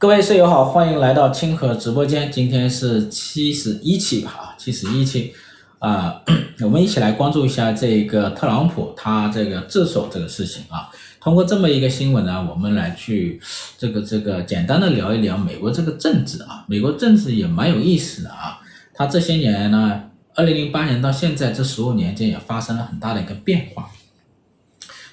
各位舍友好，欢迎来到清河直播间。今天是七十一期吧，啊，七十一期，啊，我们一起来关注一下这个特朗普他这个自首这个事情啊。通过这么一个新闻呢，我们来去这个这个简单的聊一聊美国这个政治啊。美国政治也蛮有意思的啊。他这些年呢，二零零八年到现在这十五年间也发生了很大的一个变化。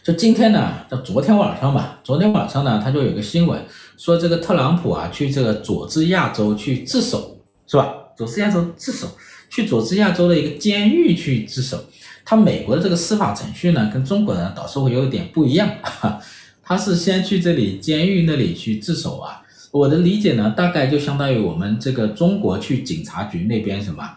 就今天呢，就昨天晚上吧，昨天晚上呢，他就有个新闻说，这个特朗普啊，去这个佐治亚州去自首，是吧？佐治亚州自首，去佐治亚州的一个监狱去自首。他美国的这个司法程序呢，跟中国呢，倒是会有一点不一样。他是先去这里监狱那里去自首啊。我的理解呢，大概就相当于我们这个中国去警察局那边什么，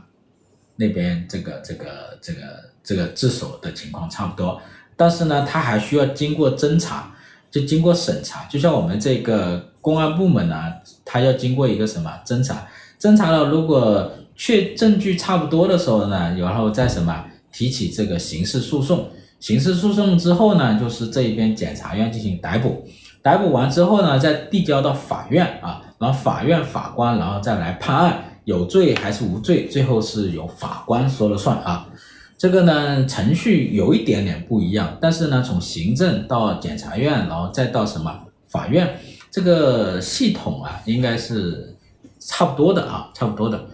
那边这个这个这个这个自首的情况差不多。但是呢，他还需要经过侦查，就经过审查，就像我们这个公安部门呢，他要经过一个什么侦查，侦查了，如果确证据差不多的时候呢，然后再什么提起这个刑事诉讼，刑事诉讼之后呢，就是这一边检察院进行逮捕，逮捕完之后呢，再递交到法院啊，然后法院法官然后再来判案，有罪还是无罪，最后是由法官说了算啊。这个呢，程序有一点点不一样，但是呢，从行政到检察院，然后再到什么法院，这个系统啊，应该是差不多的啊，差不多的。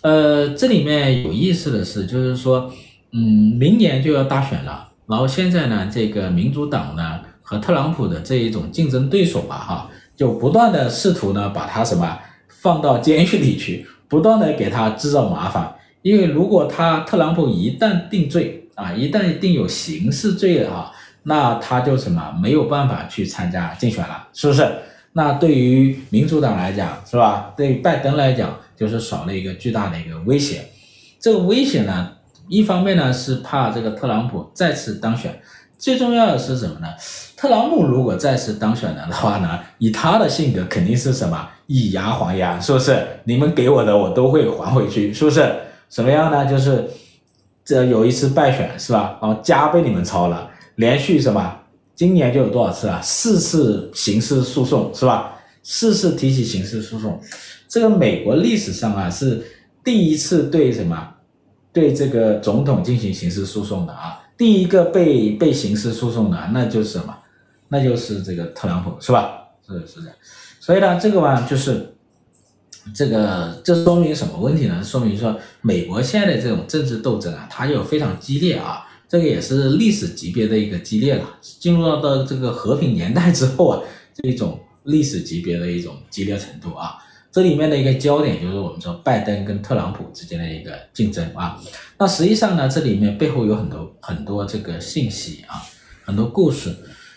呃，这里面有意思的是，就是说，嗯，明年就要大选了，然后现在呢，这个民主党呢和特朗普的这一种竞争对手吧，哈，就不断的试图呢把他什么放到监狱里去，不断的给他制造麻烦。因为如果他特朗普一旦定罪啊，一旦定有刑事罪了啊，那他就什么没有办法去参加竞选了，是不是？那对于民主党来讲，是吧？对拜登来讲，就是少了一个巨大的一个威胁。这个威胁呢，一方面呢是怕这个特朗普再次当选，最重要的是什么呢？特朗普如果再次当选了的话呢，以他的性格肯定是什么以牙还牙，是不是？你们给我的我都会还回去，是不是？什么样呢？就是这有一次败选是吧？然后家被你们抄了，连续什么？今年就有多少次啊？四次刑事诉讼是吧？四次提起刑事诉讼，这个美国历史上啊是第一次对什么？对这个总统进行刑事诉讼的啊，第一个被被刑事诉讼的那就是什么？那就是这个特朗普是吧？是是的，所以呢，这个嘛就是。这个这说明什么问题呢？说明说美国现在的这种政治斗争啊，它就非常激烈啊，这个也是历史级别的一个激烈了。进入到这个和平年代之后啊，这一种历史级别的一种激烈程度啊，这里面的一个焦点就是我们说拜登跟特朗普之间的一个竞争啊。那实际上呢，这里面背后有很多很多这个信息啊，很多故事。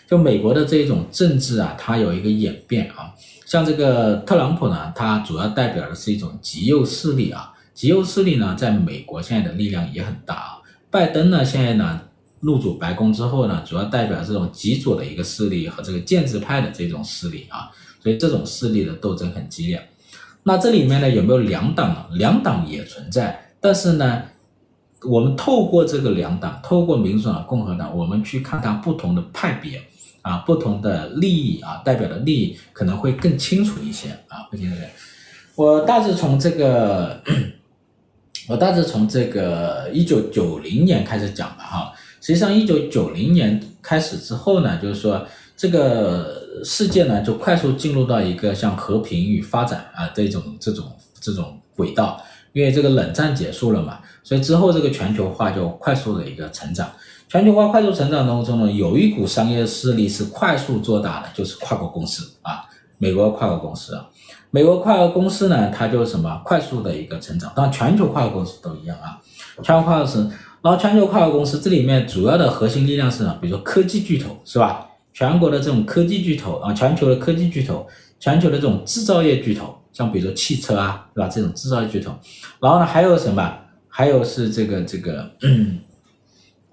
就美国的这种政治啊，它有一个演变啊。像这个特朗普呢，他主要代表的是一种极右势力啊，极右势力呢，在美国现在的力量也很大啊。拜登呢，现在呢入主白宫之后呢，主要代表这种极左的一个势力和这个建制派的这种势力啊，所以这种势力的斗争很激烈。那这里面呢，有没有两党呢？两党也存在，但是呢，我们透过这个两党，透过民主党、共和党，我们去看看不同的派别。啊，不同的利益啊，代表的利益可能会更清楚一些啊，会清楚一些。我大致从这个，我大致从这个一九九零年开始讲吧，哈。实际上，一九九零年开始之后呢，就是说这个世界呢就快速进入到一个像和平与发展啊这种这种这种轨道，因为这个冷战结束了嘛，所以之后这个全球化就快速的一个成长。全球化快速成长当中呢，有一股商业势力是快速做大的，就是跨国公司啊，美国跨国公司啊，美国跨国公司呢，它就是什么快速的一个成长，当然全球跨国公司都一样啊，全球跨国公司，然后全球跨国公司这里面主要的核心力量是什么？比如说科技巨头是吧？全国的这种科技巨头啊，全球的科技巨头，全球的这种制造业巨头，像比如说汽车啊，对吧？这种制造业巨头，然后呢，还有什么？还有是这个这个。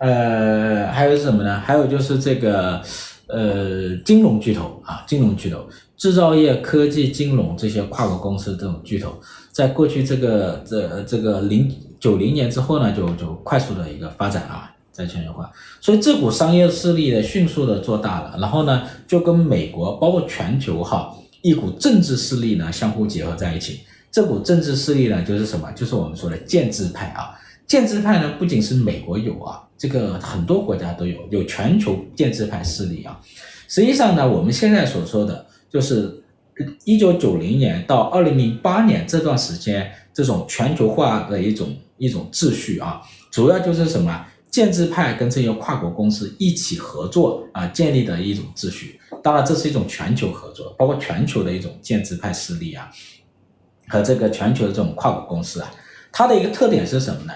呃，还有是什么呢？还有就是这个，呃，金融巨头啊，金融巨头，制造业、科技、金融这些跨国公司这种巨头，在过去这个这这个零九零年之后呢，就就快速的一个发展啊，在全球化，所以这股商业势力呢，迅速的做大了，然后呢，就跟美国包括全球哈，一股政治势力呢相互结合在一起。这股政治势力呢，就是什么？就是我们说的建制派啊。建制派呢，不仅是美国有啊，这个很多国家都有，有全球建制派势力啊。实际上呢，我们现在所说的就是一九九零年到二零零八年这段时间，这种全球化的一种一种秩序啊，主要就是什么？建制派跟这些跨国公司一起合作啊，建立的一种秩序。当然，这是一种全球合作，包括全球的一种建制派势力啊。和这个全球的这种跨国公司啊，它的一个特点是什么呢？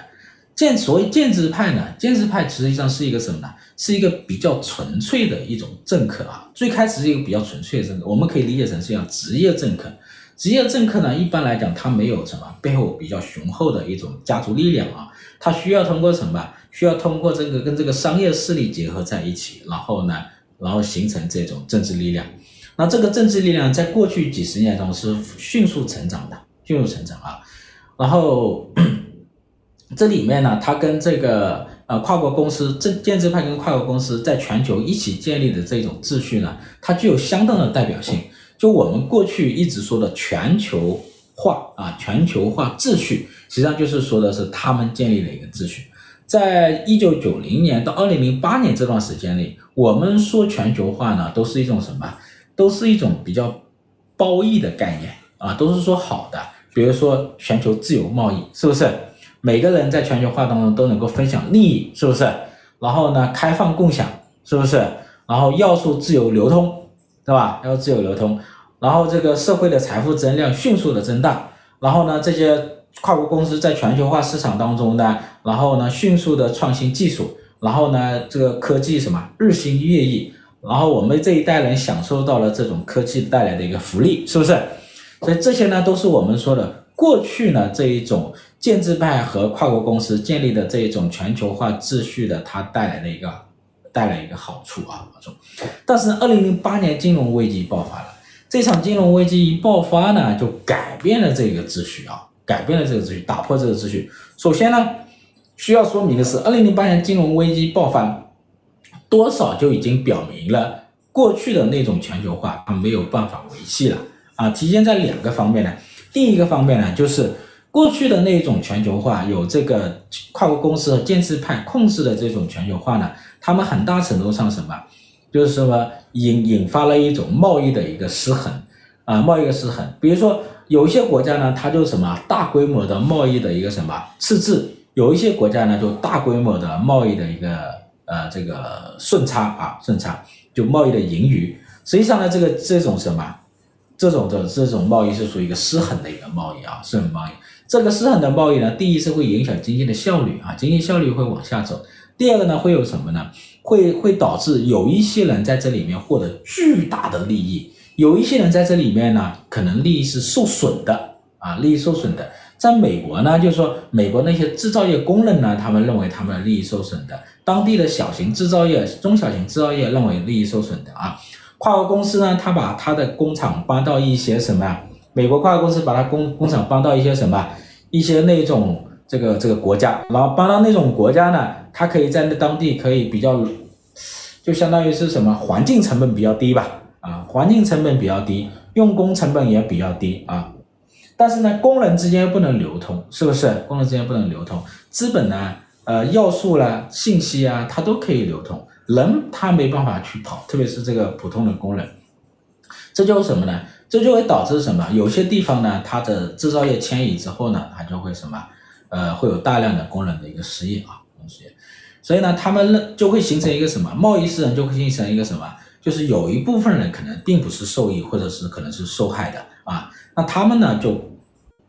建所谓建制派呢，建制派实际上是一个什么呢？是一个比较纯粹的一种政客啊。最开始是一个比较纯粹的政客，我们可以理解成是一样职业政客。职业政客呢，一般来讲，他没有什么背后比较雄厚的一种家族力量啊，他需要通过什么？需要通过这个跟这个商业势力结合在一起，然后呢，然后形成这种政治力量。那这个政治力量在过去几十年中是迅速成长的，迅速成长啊。然后这里面呢，它跟这个呃跨国公司、政建制派跟跨国公司在全球一起建立的这种秩序呢，它具有相当的代表性。就我们过去一直说的全球化啊，全球化秩序，实际上就是说的是他们建立的一个秩序。在一九九零年到二零零八年这段时间里，我们说全球化呢，都是一种什么？都是一种比较褒义的概念啊，都是说好的，比如说全球自由贸易，是不是？每个人在全球化当中都能够分享利益，是不是？然后呢，开放共享，是不是？然后要素自由流通，对吧？要素自由流通，然后这个社会的财富增量迅速的增大，然后呢，这些跨国公司在全球化市场当中呢，然后呢，迅速的创新技术，然后呢，这个科技什么日新月异。然后我们这一代人享受到了这种科技带来的一个福利，是不是？所以这些呢，都是我们说的过去呢这一种建制派和跨国公司建立的这种全球化秩序的它带来的一个带来一个好处啊好处。但是二零零八年金融危机爆发了，这场金融危机一爆发呢，就改变了这个秩序啊，改变了这个秩序，打破这个秩序。首先呢，需要说明的是，二零零八年金融危机爆发。多少就已经表明了过去的那种全球化它没有办法维系了啊！体现在两个方面呢。第一个方面呢，就是过去的那一种全球化有这个跨国公司和建制派控制的这种全球化呢，他们很大程度上什么，就是什么引引发了一种贸易的一个失衡啊，贸易的失衡。比如说有一些国家呢，它就什么大规模的贸易的一个什么赤字，有一些国家呢就大规模的贸易的一个。呃，这个顺差啊，顺差就贸易的盈余，实际上呢，这个这种什么，这种的这种贸易是属于一个失衡的一个贸易啊，失衡贸易。这个失衡的贸易呢，第一是会影响经济的效率啊，经济效率会往下走。第二个呢，会有什么呢？会会导致有一些人在这里面获得巨大的利益，有一些人在这里面呢，可能利益是受损的啊，利益受损的。在美国呢，就是说美国那些制造业工人呢，他们认为他们的利益受损的；当地的小型制造业、中小型制造业认为利益受损的啊。跨国公司呢，他把他的工厂搬到一些什么？美国跨国公司把他工工厂搬到一些什么？一些那种这个这个国家，然后搬到那种国家呢，他可以在那当地可以比较，就相当于是什么？环境成本比较低吧？啊，环境成本比较低，用工成本也比较低啊。但是呢，工人之间不能流通，是不是？工人之间不能流通，资本呢，呃，要素啦，信息啊，它都可以流通，人他没办法去跑，特别是这个普通的工人，这就是什么呢？这就会导致什么？有些地方呢，它的制造业迁移之后呢，它就会什么？呃，会有大量的工人的一个失业啊，失业，所以呢，他们就会形成一个什么？贸易失衡就会形成一个什么？就是有一部分人可能并不是受益，或者是可能是受害的啊。那他们呢，就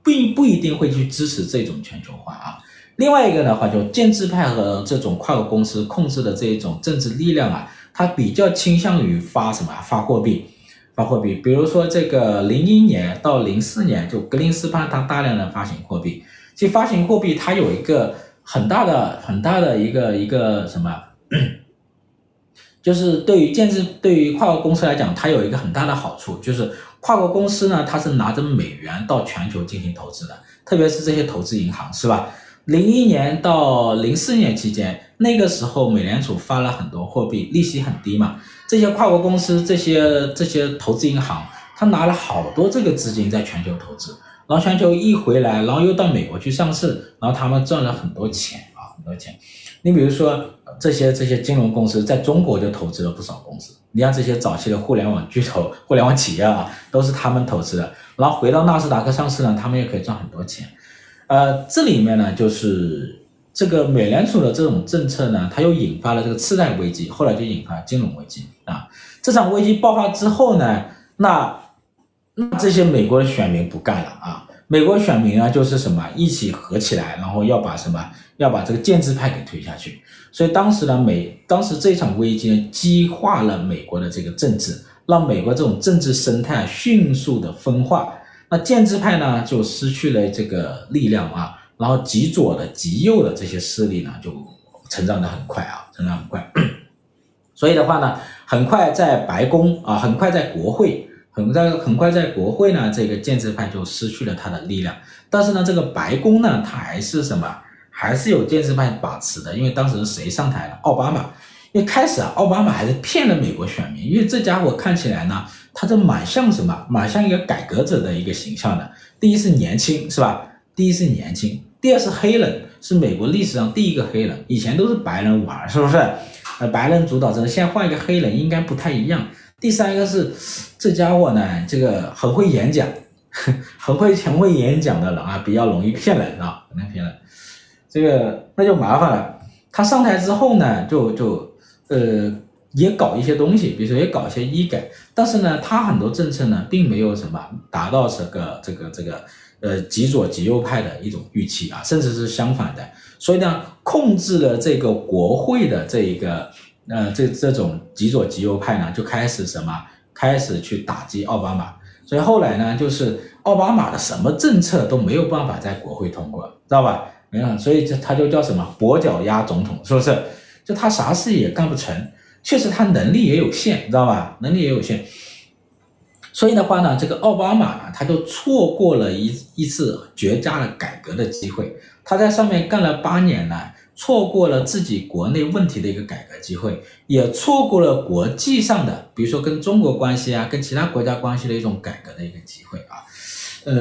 并不一定会去支持这种全球化啊。另外一个的话，就建制派和这种跨国公司控制的这一种政治力量啊，它比较倾向于发什么发货币，发货币。比如说这个零一年到零四年，就格林斯潘他大量的发行货币。其实发行货币它有一个很大的很大的一个一个什么，就是对于建制对于跨国公司来讲，它有一个很大的好处，就是。跨国公司呢，它是拿着美元到全球进行投资的，特别是这些投资银行，是吧？零一年到零四年期间，那个时候美联储发了很多货币，利息很低嘛。这些跨国公司、这些这些投资银行，他拿了好多这个资金在全球投资，然后全球一回来，然后又到美国去上市，然后他们赚了很多钱啊，很多钱。你比如说这些这些金融公司在中国就投资了不少公司，你像这些早期的互联网巨头、互联网企业啊，都是他们投资的，然后回到纳斯达克上市呢，他们也可以赚很多钱。呃，这里面呢，就是这个美联储的这种政策呢，它又引发了这个次贷危机，后来就引发金融危机啊。这场危机爆发之后呢，那那这些美国的选民不干了啊，美国选民啊就是什么一起合起来，然后要把什么要把这个建制派给推下去。所以当时呢，美当时这场危机呢，激化了美国的这个政治，让美国这种政治生态迅速的分化。那建制派呢，就失去了这个力量啊，然后极左的、极右的这些势力呢，就成长得很快啊，成长很快。所以的话呢，很快在白宫啊，很快在国会，很在很快在国会呢，这个建制派就失去了他的力量。但是呢，这个白宫呢，它还是什么？还是有建制派把持的，因为当时谁上台了？奥巴马。因为开始啊，奥巴马还是骗了美国选民，因为这家伙看起来呢。他这蛮像什么？蛮像一个改革者的一个形象的。第一是年轻，是吧？第一是年轻，第二是黑人，是美国历史上第一个黑人。以前都是白人玩，是不是？呃，白人主导这个，现在换一个黑人，应该不太一样。第三个是这家伙呢，这个很会演讲，很会很会演讲的人啊，比较容易骗人啊，能骗人。这个那就麻烦了。他上台之后呢，就就呃。也搞一些东西，比如说也搞一些医改，但是呢，他很多政策呢，并没有什么达到这个这个这个呃极左极右派的一种预期啊，甚至是相反的，所以呢，控制了这个国会的这一个呃这这种极左极右派呢，就开始什么开始去打击奥巴马，所以后来呢，就是奥巴马的什么政策都没有办法在国会通过，知道吧？没有，所以这他就叫什么跛脚鸭总统，是不是？就他啥事也干不成。确实，他能力也有限，知道吧？能力也有限，所以的话呢，这个奥巴马呢，他就错过了一一次绝佳的改革的机会。他在上面干了八年呢，错过了自己国内问题的一个改革机会，也错过了国际上的，比如说跟中国关系啊，跟其他国家关系的一种改革的一个机会啊。呃，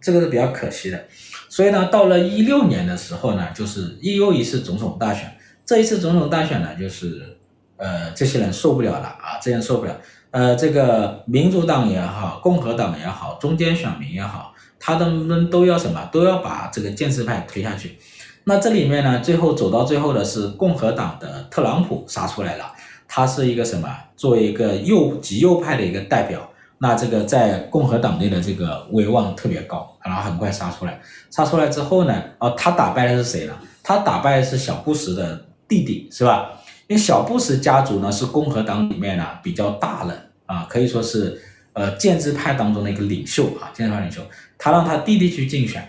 这个是比较可惜的。所以呢，到了一六年的时候呢，就是又一次总统大选。这一次总统大选呢，就是。呃，这些人受不了了啊！这些人受不了。呃，这个民主党也好，共和党也好，中间选民也好，他们都要什么？都要把这个建制派推下去。那这里面呢，最后走到最后的是共和党的特朗普杀出来了。他是一个什么？作为一个右极右派的一个代表，那这个在共和党内的这个威望特别高，然后很快杀出来。杀出来之后呢，哦，他打败的是谁呢？他打败的是小布什的弟弟，是吧？因为小布什家族呢是共和党里面呢比较大的啊，可以说是呃建制派当中的一个领袖啊，建制派领袖，他让他弟弟去竞选，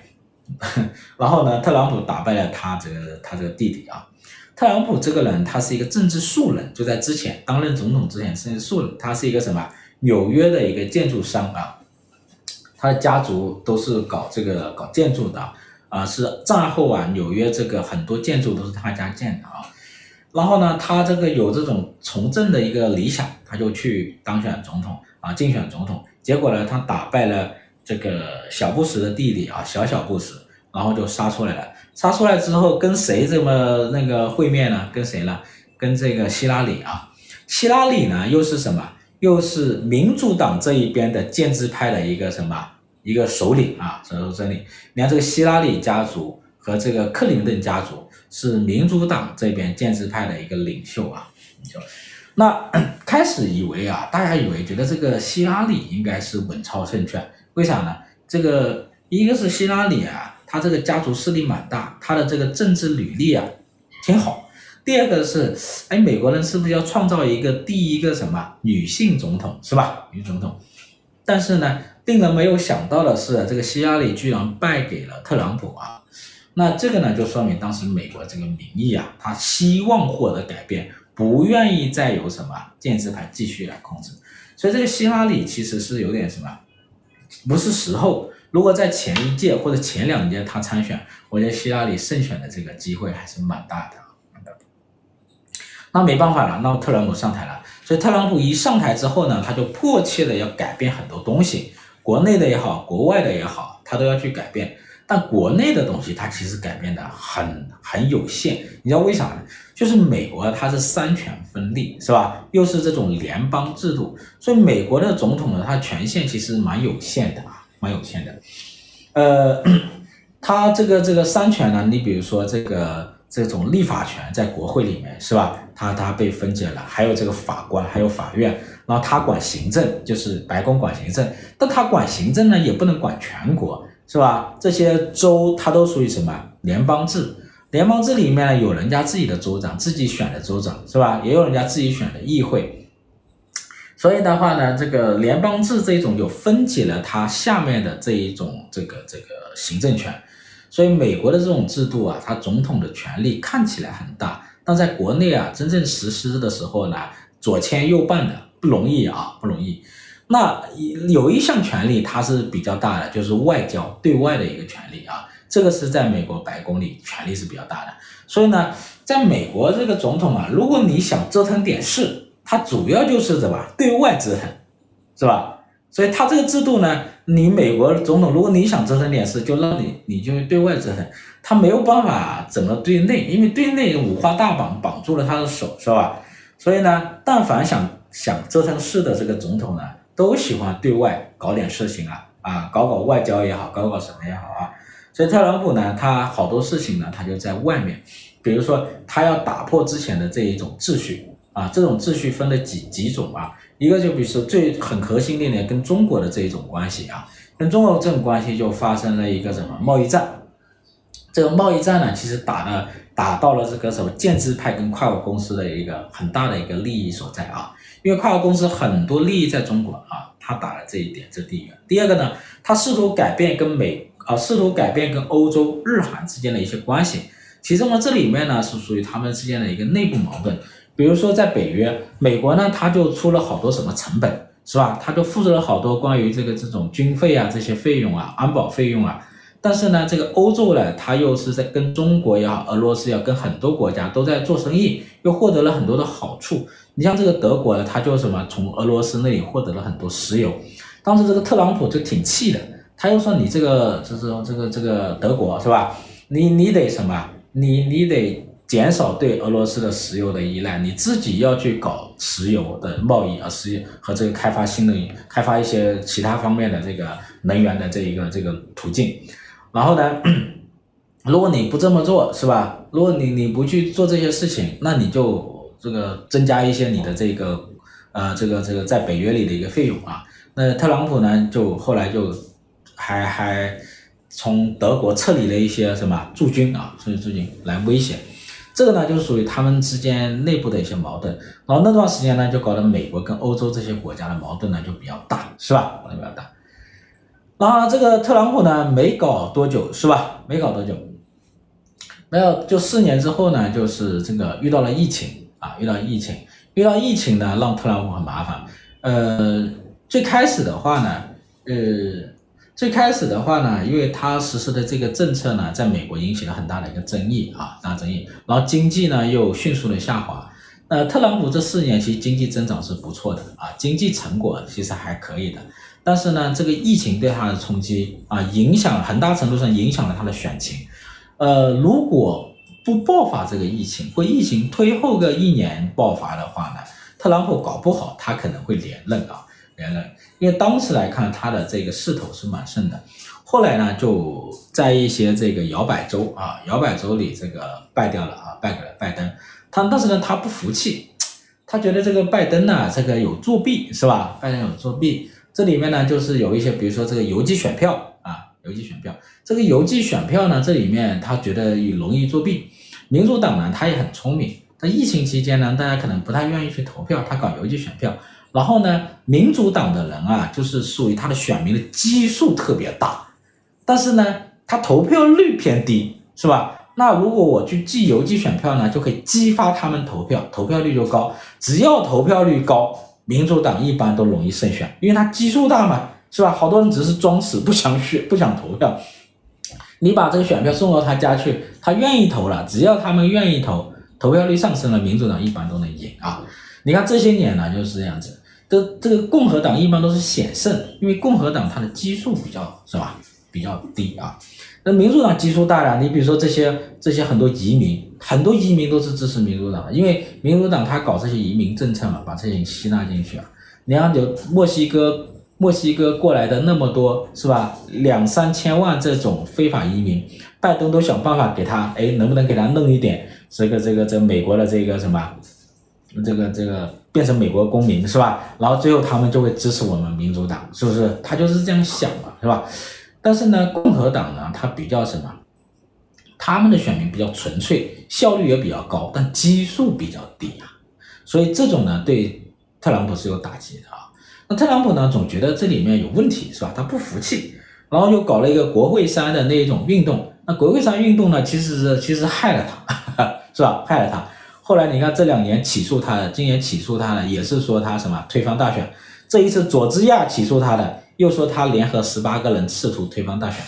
然后呢，特朗普打败了他这个他这个弟弟啊。特朗普这个人他是一个政治素人，就在之前担任总统之前是一个素人，他是一个什么纽约的一个建筑商啊，他的家族都是搞这个搞建筑的啊，是战后啊纽约这个很多建筑都是他家建的啊。然后呢，他这个有这种从政的一个理想，他就去当选总统啊，竞选总统。结果呢，他打败了这个小布什的弟弟啊，小小布什，然后就杀出来了。杀出来之后，跟谁这么那个会面呢？跟谁呢？跟这个希拉里啊。希拉里呢，又是什么？又是民主党这一边的建制派的一个什么？一个首领啊，首领。你看这个希拉里家族和这个克林顿家族。是民主党这边建制派的一个领袖啊，就那 开始以为啊，大家以为觉得这个希拉里应该是稳操胜券，为啥呢？这个一个是希拉里啊，他这个家族势力蛮大，他的这个政治履历啊挺好。第二个是，哎，美国人是不是要创造一个第一个什么女性总统是吧？女总统。但是呢，令人没有想到的是，这个希拉里居然败给了特朗普啊。那这个呢，就说明当时美国这个民意啊，他希望获得改变，不愿意再有什么建制派继续来控制，所以这个希拉里其实是有点什么，不是时候。如果在前一届或者前两届他参选，我觉得希拉里胜选的这个机会还是蛮大的。那没办法了，那特朗普上台了，所以特朗普一上台之后呢，他就迫切的要改变很多东西，国内的也好，国外的也好，他都要去改变。但国内的东西，它其实改变的很很有限。你知道为啥呢？就是美国它是三权分立，是吧？又是这种联邦制度，所以美国的总统呢，他权限其实蛮有限的啊，蛮有限的。呃，他这个这个三权呢，你比如说这个这种立法权在国会里面，是吧？他他被分解了，还有这个法官，还有法院，然后他管行政，就是白宫管行政，但他管行政呢，也不能管全国。是吧？这些州它都属于什么联邦制？联邦制里面呢，有人家自己的州长，自己选的州长，是吧？也有人家自己选的议会。所以的话呢，这个联邦制这一种有分解了它下面的这一种这个这个行政权。所以美国的这种制度啊，它总统的权力看起来很大，但在国内啊，真正实施的时候呢，左牵右绊的，不容易啊，不容易。那有一项权利，它是比较大的，就是外交对外的一个权利啊，这个是在美国白宫里权力是比较大的。所以呢，在美国这个总统啊，如果你想折腾点事，他主要就是什么对外折腾，是吧？所以他这个制度呢，你美国总统，如果你想折腾点事，就让你你就对外折腾，他没有办法怎么对内，因为对内五花大绑绑住了他的手，是吧？所以呢，但凡想想折腾事的这个总统呢，都喜欢对外搞点事情啊，啊，搞搞外交也好，搞搞什么也好啊。所以特朗普呢，他好多事情呢，他就在外面，比如说他要打破之前的这一种秩序啊，这种秩序分了几几种啊，一个就比如说最很核心的呢，跟中国的这一种关系啊，跟中国这种关系就发生了一个什么贸易战，这个贸易战呢，其实打了打到了这个什么建制派跟跨国公司的一个很大的一个利益所在啊。因为跨国公司很多利益在中国啊，他打了这一点，这第一个。第二个呢，他试图改变跟美啊，试图改变跟欧洲、日韩之间的一些关系。其中呢，这里面呢是属于他们之间的一个内部矛盾。比如说在北约，美国呢他就出了好多什么成本，是吧？他就付出了好多关于这个这种军费啊、这些费用啊、安保费用啊。但是呢，这个欧洲呢，他又是在跟中国也好，俄罗斯要跟很多国家都在做生意，又获得了很多的好处。你像这个德国呢，他就什么从俄罗斯那里获得了很多石油。当时这个特朗普就挺气的，他又说你这个就是这个这个德国是吧？你你得什么？你你得减少对俄罗斯的石油的依赖，你自己要去搞石油的贸易啊，石油和这个开发新的开发一些其他方面的这个能源的这一个这个途径。然后呢，如果你不这么做，是吧？如果你你不去做这些事情，那你就这个增加一些你的这个呃这个这个在北约里的一个费用啊。那特朗普呢，就后来就还还从德国撤离了一些什么驻军啊，所以驻军来威胁。这个呢，就属于他们之间内部的一些矛盾。然后那段时间呢，就搞得美国跟欧洲这些国家的矛盾呢就比较大，是吧？矛盾比较大。然后这个特朗普呢，没搞多久是吧？没搞多久，没有就四年之后呢，就是这个遇到了疫情啊，遇到疫情，遇到疫情呢，让特朗普很麻烦。呃，最开始的话呢，呃，最开始的话呢，因为他实施的这个政策呢，在美国引起了很大的一个争议啊，大争议。然后经济呢又迅速的下滑。呃，特朗普这四年其实经济增长是不错的啊，经济成果其实还可以的。但是呢，这个疫情对他的冲击啊，影响很大程度上影响了他的选情。呃，如果不爆发这个疫情，或疫情推后个一年爆发的话呢，特朗普搞不好他可能会连任啊，连任。因为当时来看他的这个势头是蛮盛的。后来呢，就在一些这个摇摆州啊，摇摆州里这个败掉了啊，败给了拜登。他但是呢，他不服气，他觉得这个拜登呢，这个有作弊是吧？拜登有作弊。这里面呢，就是有一些，比如说这个邮寄选票啊，邮寄选票，这个邮寄选票呢，这里面他觉得容易作弊。民主党呢，他也很聪明，在疫情期间呢，大家可能不太愿意去投票，他搞邮寄选票。然后呢，民主党的人啊，就是属于他的选民的基数特别大，但是呢，他投票率偏低，是吧？那如果我去寄邮寄选票呢，就可以激发他们投票，投票率就高。只要投票率高。民主党一般都容易胜选，因为他基数大嘛，是吧？好多人只是装死，不想选，不想投票。你把这个选票送到他家去，他愿意投了。只要他们愿意投，投票率上升了，民主党一般都能赢啊。你看这些年呢就是这样子，这这个共和党一般都是险胜，因为共和党它的基数比较是吧，比较低啊。那民主党基数大了，你比如说这些这些很多移民，很多移民都是支持民主党的，因为民主党他搞这些移民政策嘛，把这些人吸纳进去啊。你看有墨西哥墨西哥过来的那么多是吧？两三千万这种非法移民，拜登都想办法给他，哎，能不能给他弄一点这个这个这美国的这个什么，这个这个变成美国公民是吧？然后最后他们就会支持我们民主党，是不是？他就是这样想嘛，是吧？但是呢，共和党呢，他比较什么？他们的选民比较纯粹，效率也比较高，但基数比较低啊。所以这种呢，对特朗普是有打击的啊。那特朗普呢，总觉得这里面有问题，是吧？他不服气，然后又搞了一个国会山的那一种运动。那国会山运动呢，其实是其实害了他，是吧？害了他。后来你看这两年起诉他的，今年起诉他的也是说他什么推翻大选。这一次佐治亚起诉他的。又说他联合十八个人试图推翻大选，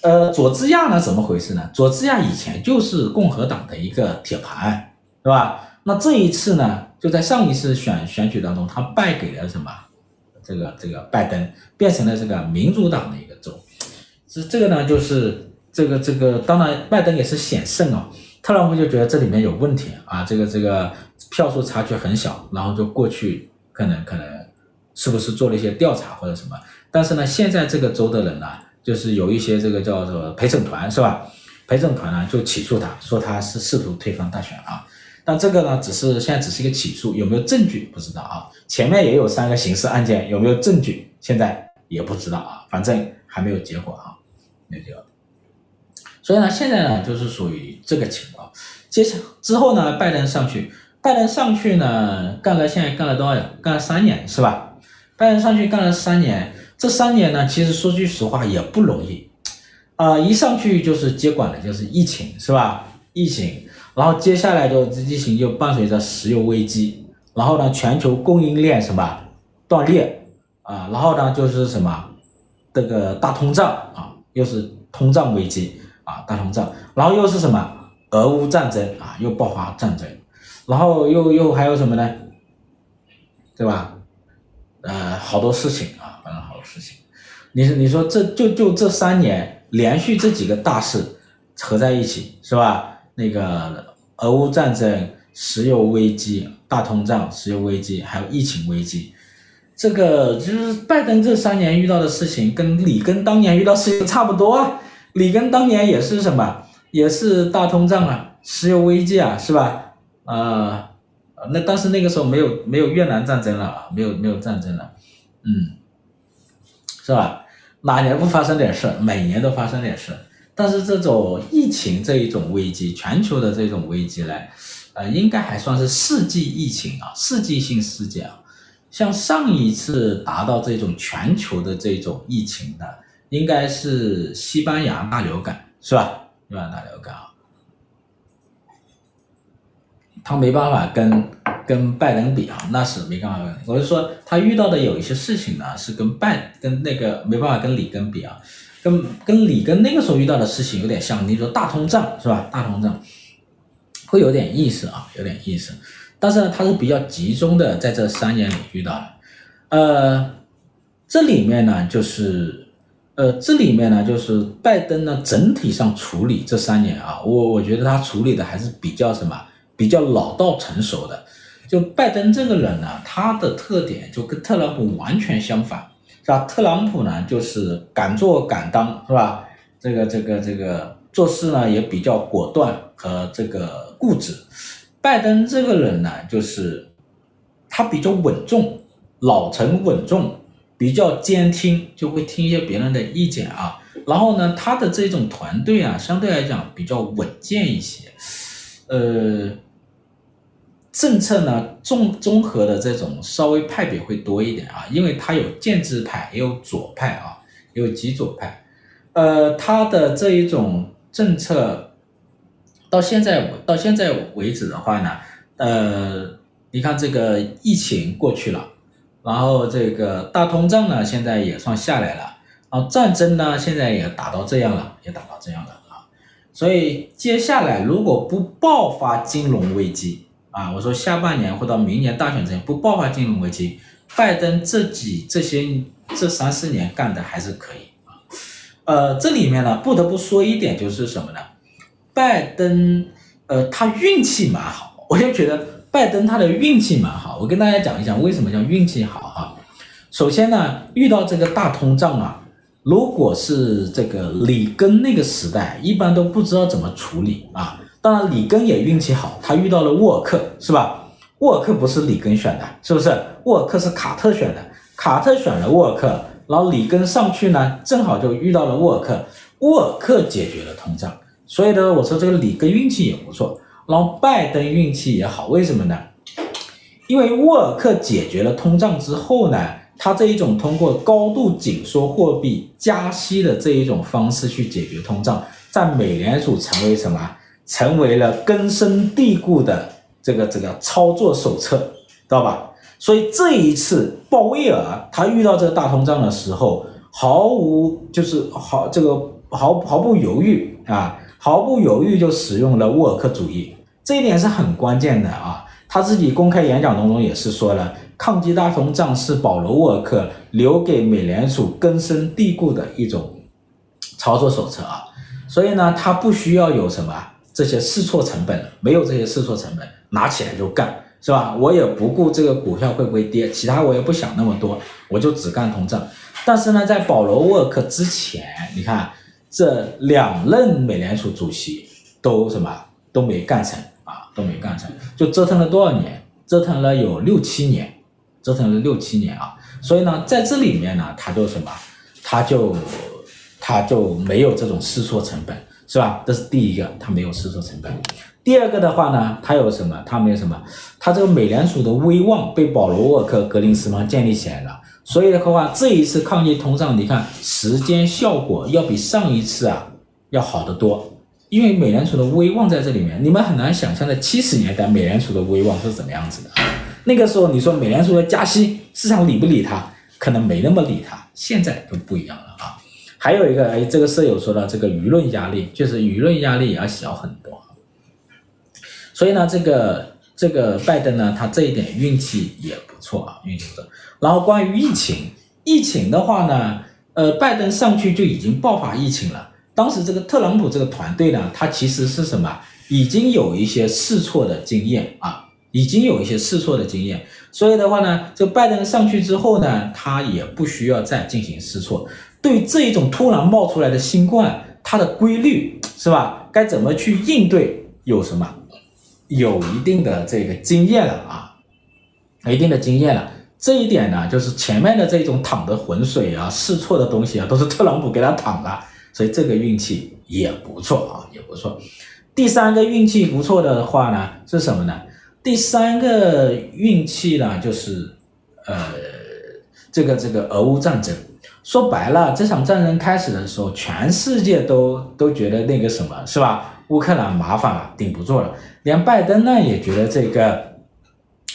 呃，佐治亚呢怎么回事呢？佐治亚以前就是共和党的一个铁盘，是吧？那这一次呢，就在上一次选选举当中，他败给了什么？这个这个拜登，变成了这个民主党的一个州。是这个呢，就是这个这个，当然拜登也是险胜啊。特朗普就觉得这里面有问题啊，这个这个票数差距很小，然后就过去可能可能。是不是做了一些调查或者什么？但是呢，现在这个州的人呢，就是有一些这个叫做陪审团是吧？陪审团呢就起诉他，说他是试图推翻大选啊。但这个呢，只是现在只是一个起诉，有没有证据不知道啊。前面也有三个刑事案件，有没有证据现在也不知道啊。反正还没有结果啊，没有结果。所以呢，现在呢就是属于这个情况。接下之后呢，拜登上去，拜登上去呢干了，现在干了多少？干了三年是吧？拜登上去干了三年，这三年呢，其实说句实话也不容易，啊、一上去就是接管的就是疫情，是吧？疫情，然后接下来就疫情就伴随着石油危机，然后呢，全球供应链什么断裂啊，然后呢就是什么这个大通胀啊，又是通胀危机啊，大通胀，然后又是什么俄乌战争啊，又爆发战争，然后又又还有什么呢？对吧？呃，好多事情啊，反正好多事情。你你说这就就这三年连续这几个大事合在一起是吧？那个俄乌战争、石油危机、大通胀、石油危机，还有疫情危机，这个就是拜登这三年遇到的事情，跟里根当年遇到事情差不多啊。里根当年也是什么？也是大通胀啊，石油危机啊，是吧？啊、那但是那个时候没有没有越南战争了啊，没有没有战争了，嗯，是吧？哪年不发生点事？每年都发生点事。但是这种疫情这一种危机，全球的这种危机呢，呃，应该还算是世纪疫情啊，世纪性事件啊。像上一次达到这种全球的这种疫情的，应该是西班牙大流感，是吧？西班牙大流感啊。他没办法跟跟拜登比啊，那是没办法。我是说，他遇到的有一些事情呢，是跟拜跟那个没办法跟里根比啊，跟跟里根那个时候遇到的事情有点像。你说大通胀是吧？大通胀会有点意思啊，有点意思。但是呢，他是比较集中的在这三年里遇到的。呃，这里面呢，就是呃，这里面呢，就是拜登呢整体上处理这三年啊，我我觉得他处理的还是比较什么？比较老道成熟的，就拜登这个人呢，他的特点就跟特朗普完全相反，是吧？特朗普呢，就是敢做敢当，是吧？这个这个这个做事呢也比较果断和这个固执。拜登这个人呢，就是他比较稳重，老成稳重，比较兼听，就会听一些别人的意见啊。然后呢，他的这种团队啊，相对来讲比较稳健一些，呃。政策呢，综综合的这种稍微派别会多一点啊，因为它有建制派，也有左派啊，也有极左派。呃，它的这一种政策到现在到现在为止的话呢，呃，你看这个疫情过去了，然后这个大通胀呢现在也算下来了，然后战争呢现在也打到这样了，也打到这样了啊，所以接下来如果不爆发金融危机，啊，我说下半年或到明年大选之前不爆发金融危机，拜登这几这些这三四年干的还是可以啊。呃，这里面呢不得不说一点就是什么呢？拜登呃他运气蛮好，我就觉得拜登他的运气蛮好。我跟大家讲一讲为什么叫运气好哈。首先呢，遇到这个大通胀啊，如果是这个里根那个时代，一般都不知道怎么处理啊。当然，里根也运气好，他遇到了沃尔克，是吧？沃尔克不是里根选的，是不是？沃尔克是卡特选的，卡特选了沃尔克，然后里根上去呢，正好就遇到了沃尔克，沃尔克解决了通胀，所以呢，我说这个里根运气也不错，然后拜登运气也好，为什么呢？因为沃尔克解决了通胀之后呢。他这一种通过高度紧缩货币加息的这一种方式去解决通胀，在美联储成为什么？成为了根深蒂固的这个这个操作手册，知道吧？所以这一次鲍威尔他遇到这个大通胀的时候，毫无就是毫这个毫毫不犹豫啊，毫不犹豫就使用了沃尔克主义，这一点是很关键的啊。他自己公开演讲当中也是说了。抗击大通胀是保罗·沃尔克留给美联储根深蒂固的一种操作手册啊，所以呢，他不需要有什么这些试错成本，没有这些试错成本，拿起来就干，是吧？我也不顾这个股票会不会跌，其他我也不想那么多，我就只干通胀。但是呢，在保罗·沃克之前，你看这两任美联储主席都什么都没干成啊，都没干成，就折腾了多少年？折腾了有六七年。折腾了六七年啊，所以呢，在这里面呢，他就什么，他就他就没有这种试错成本，是吧？这是第一个，他没有试错成本。第二个的话呢，他有什么？他没有什么？他这个美联储的威望被保罗沃克、格林斯潘建立起来了，所以的话，这一次抗击通胀，你看时间效果要比上一次啊要好得多，因为美联储的威望在这里面，你们很难想象在七十年代美联储的威望是怎么样子的。那个时候你说美联储要加息，市场理不理他？可能没那么理他。现在就不一样了！还有一个，哎，这个舍友说到这个舆论压力，就是舆论压力也要小很多。所以呢，这个这个拜登呢，他这一点运气也不错啊，运气不错。然后关于疫情，疫情的话呢，呃，拜登上去就已经爆发疫情了。当时这个特朗普这个团队呢，他其实是什么？已经有一些试错的经验啊。已经有一些试错的经验，所以的话呢，这拜登上去之后呢，他也不需要再进行试错。对这一种突然冒出来的新冠，它的规律是吧？该怎么去应对？有什么？有一定的这个经验了啊，有一定的经验了。这一点呢，就是前面的这种淌的浑水啊、试错的东西啊，都是特朗普给他淌的，所以这个运气也不错啊，也不错。第三个运气不错的话呢，是什么呢？第三个运气呢，就是，呃，这个这个俄乌战争，说白了，这场战争开始的时候，全世界都都觉得那个什么是吧？乌克兰麻烦了，顶不住了。连拜登呢也觉得这个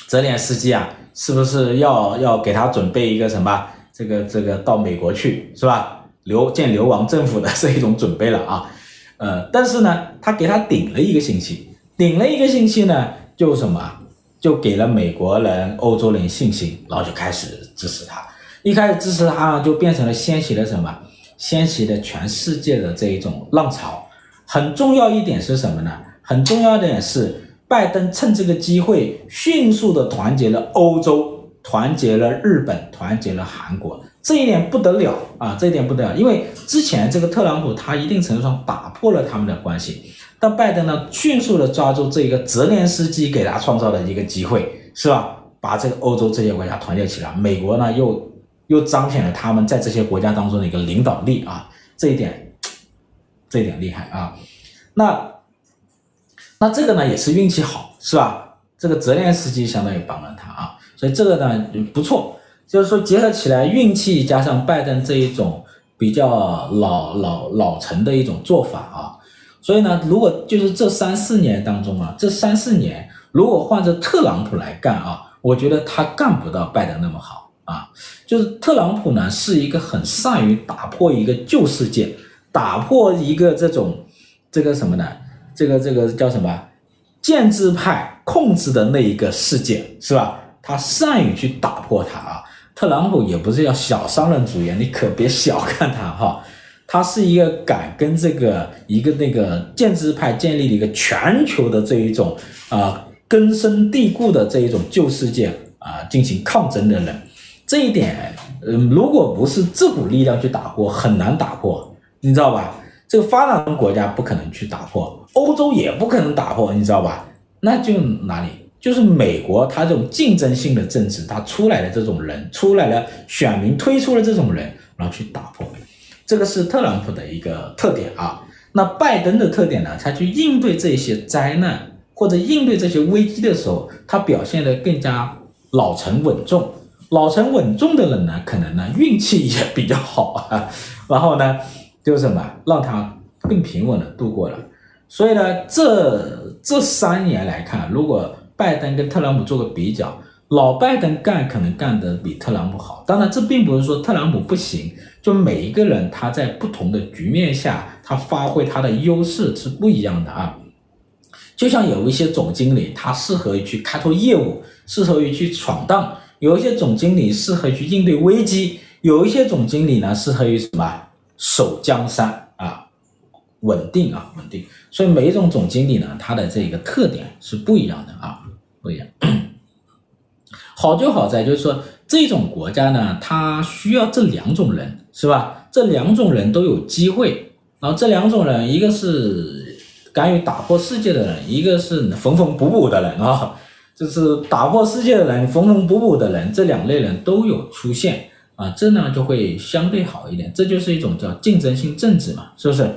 泽连斯基啊，是不是要要给他准备一个什么？这个这个到美国去是吧？流建流亡政府的 这一种准备了啊。呃，但是呢，他给他顶了一个星期，顶了一个星期呢。就什么，就给了美国人、欧洲人信心，然后就开始支持他。一开始支持他，就变成了掀起了什么？掀起了全世界的这一种浪潮。很重要一点是什么呢？很重要一点是，拜登趁这个机会迅速的团结了欧洲，团结了日本，团结了韩国。这一点不得了啊！这一点不得了，因为之前这个特朗普他一定程度上打破了他们的关系。但拜登呢，迅速的抓住这一个泽连斯基给他创造的一个机会，是吧？把这个欧洲这些国家团结起来，美国呢又又彰显了他们在这些国家当中的一个领导力啊，这一点，这一点厉害啊。那那这个呢也是运气好，是吧？这个泽连斯基相当于帮了他啊，所以这个呢不错，就是说结合起来运气加上拜登这一种比较老老老成的一种做法啊。所以呢，如果就是这三四年当中啊，这三四年如果换着特朗普来干啊，我觉得他干不到拜登那么好啊。就是特朗普呢，是一个很善于打破一个旧世界，打破一个这种这个什么呢？这个这个叫什么？建制派控制的那一个世界，是吧？他善于去打破它啊。特朗普也不是要小商人主义，你可别小看他哈。他是一个敢跟这个一个那个建制派建立了一个全球的这一种啊、根深蒂固的这一种旧世界啊、进行抗争的人。这一点，嗯，如果不是这股力量去打破，很难打破，你知道吧？这个发达国家不可能去打破，欧洲也不可能打破，你知道吧？那就哪里？就是美国，他这种竞争性的政治，他出来的这种人，出来了选民推出了这种人，然后去打破，这个是特朗普的一个特点啊。那拜登的特点呢？他去应对这些灾难或者应对这些危机的时候，他表现得更加老成稳重。老成稳重的人呢，可能呢运气也比较好啊。然后呢，就是什么，让他更平稳的度过了。所以呢，这这三年来看，如果拜登跟特朗普做个比较，老拜登干可能干得比特朗普好。当然，这并不是说特朗普不行，就每一个人他在不同的局面下，他发挥他的优势是不一样的啊。就像有一些总经理，他适合于去开拓业务，适合于去闯荡；有一些总经理适合去应对危机；有一些总经理呢，适合于什么守江山啊，稳定啊，稳定。所以每一种总经理呢，他的这个特点是不一样的啊。不一样，好就好在就是说，这种国家呢，它需要这两种人，是吧？这两种人都有机会，然后这两种人，一个是敢于打破世界的人，一个是缝缝补补的人啊，就是打破世界的人，缝缝补补的人，这两类人都有出现啊，这呢就会相对好一点，这就是一种叫竞争性政治嘛，是不是？